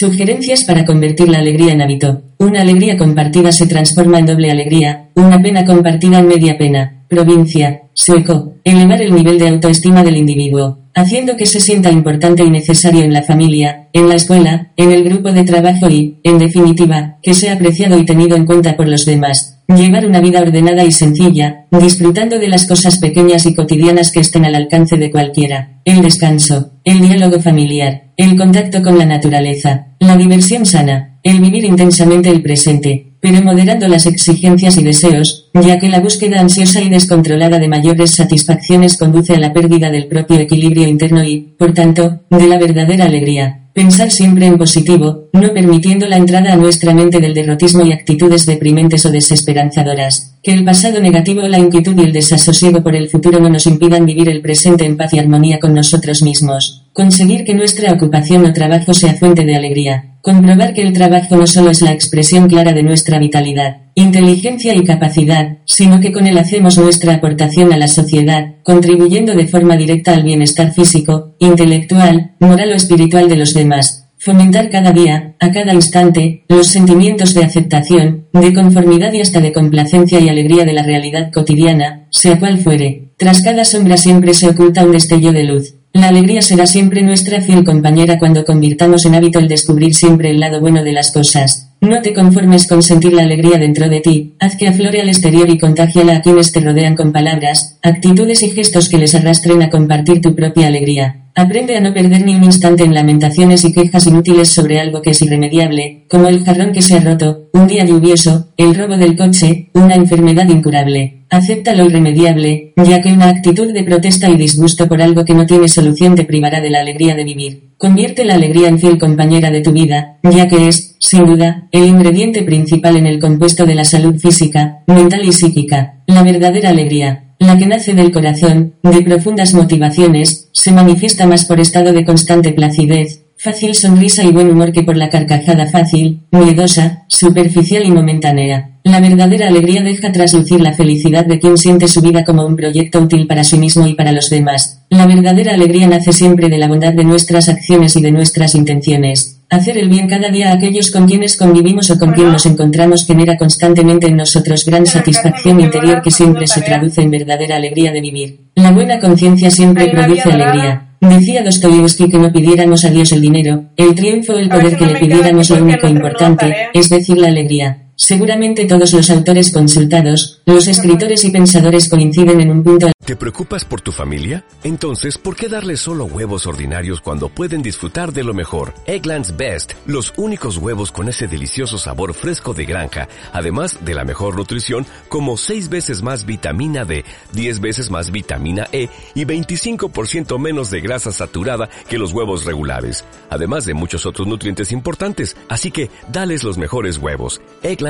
Sugerencias para convertir la alegría en hábito. Una alegría compartida se transforma en doble alegría, una pena compartida en media pena. Provincia. Sueco. Elevar el nivel de autoestima del individuo, haciendo que se sienta importante y necesario en la familia, en la escuela, en el grupo de trabajo y, en definitiva, que sea apreciado y tenido en cuenta por los demás. Llevar una vida ordenada y sencilla, disfrutando de las cosas pequeñas y cotidianas que estén al alcance de cualquiera. El descanso, el diálogo familiar, el contacto con la naturaleza, la diversión sana, el vivir intensamente el presente, pero moderando las exigencias y deseos, ya que la búsqueda ansiosa y descontrolada de mayores satisfacciones conduce a la pérdida del propio equilibrio interno y, por tanto, de la verdadera alegría. Pensar siempre en positivo, no permitiendo la entrada a nuestra mente del derrotismo y actitudes deprimentes o desesperanzadoras. Que el pasado negativo, la inquietud y el desasosiego por el futuro no nos impidan vivir el presente en paz y armonía con nosotros mismos. Conseguir que nuestra ocupación o trabajo sea fuente de alegría. Comprobar que el trabajo no solo es la expresión clara de nuestra vitalidad, inteligencia y capacidad, sino que con él hacemos nuestra aportación a la sociedad, contribuyendo de forma directa al bienestar físico, intelectual, moral o espiritual de los demás. Fomentar cada día, a cada instante, los sentimientos de aceptación, de conformidad y hasta de complacencia y alegría de la realidad cotidiana, sea cual fuere. Tras cada sombra siempre se oculta un destello de luz. Alegría será siempre nuestra fiel compañera cuando convirtamos en hábito el descubrir siempre el lado bueno de las cosas. No te conformes con sentir la alegría dentro de ti, haz que aflore al exterior y contágiala a quienes te rodean con palabras, actitudes y gestos que les arrastren a compartir tu propia alegría. Aprende a no perder ni un instante en lamentaciones y quejas inútiles sobre algo que es irremediable, como el jarrón que se ha roto, un día lluvioso, el robo del coche, una enfermedad incurable. Acepta lo irremediable, ya que una actitud de protesta y disgusto por algo que no tiene solución te privará de la alegría de vivir. Convierte la alegría en fiel compañera de tu vida, ya que es, sin duda, el ingrediente principal en el compuesto de la salud física, mental y psíquica. La verdadera alegría, la que nace del corazón, de profundas motivaciones, se manifiesta más por estado de constante placidez, fácil sonrisa y buen humor que por la carcajada fácil, miedosa, superficial y momentánea. La verdadera alegría deja traslucir la felicidad de quien siente su vida como un proyecto útil para sí mismo y para los demás. La verdadera alegría nace siempre de la bondad de nuestras acciones y de nuestras intenciones. Hacer el bien cada día a aquellos con quienes convivimos o con quien nos encontramos genera constantemente en nosotros gran satisfacción interior que siempre se traduce en verdadera alegría de vivir. La buena conciencia siempre produce alegría. Decía Dostoyevsky que no pidiéramos a Dios el dinero, el triunfo o el poder que le pidiéramos lo único importante, es decir, la alegría. Seguramente todos los autores consultados, los escritores y pensadores coinciden en un punto. ¿Te preocupas por tu familia? Entonces, ¿por qué darles solo huevos ordinarios cuando pueden disfrutar de lo mejor? Eggland's Best, los únicos huevos con ese delicioso sabor fresco de granja, además de la mejor nutrición, como 6 veces más vitamina D, 10 veces más vitamina E y 25% menos de grasa saturada que los huevos regulares, además de muchos otros nutrientes importantes. Así que, dales los mejores huevos. Eggland's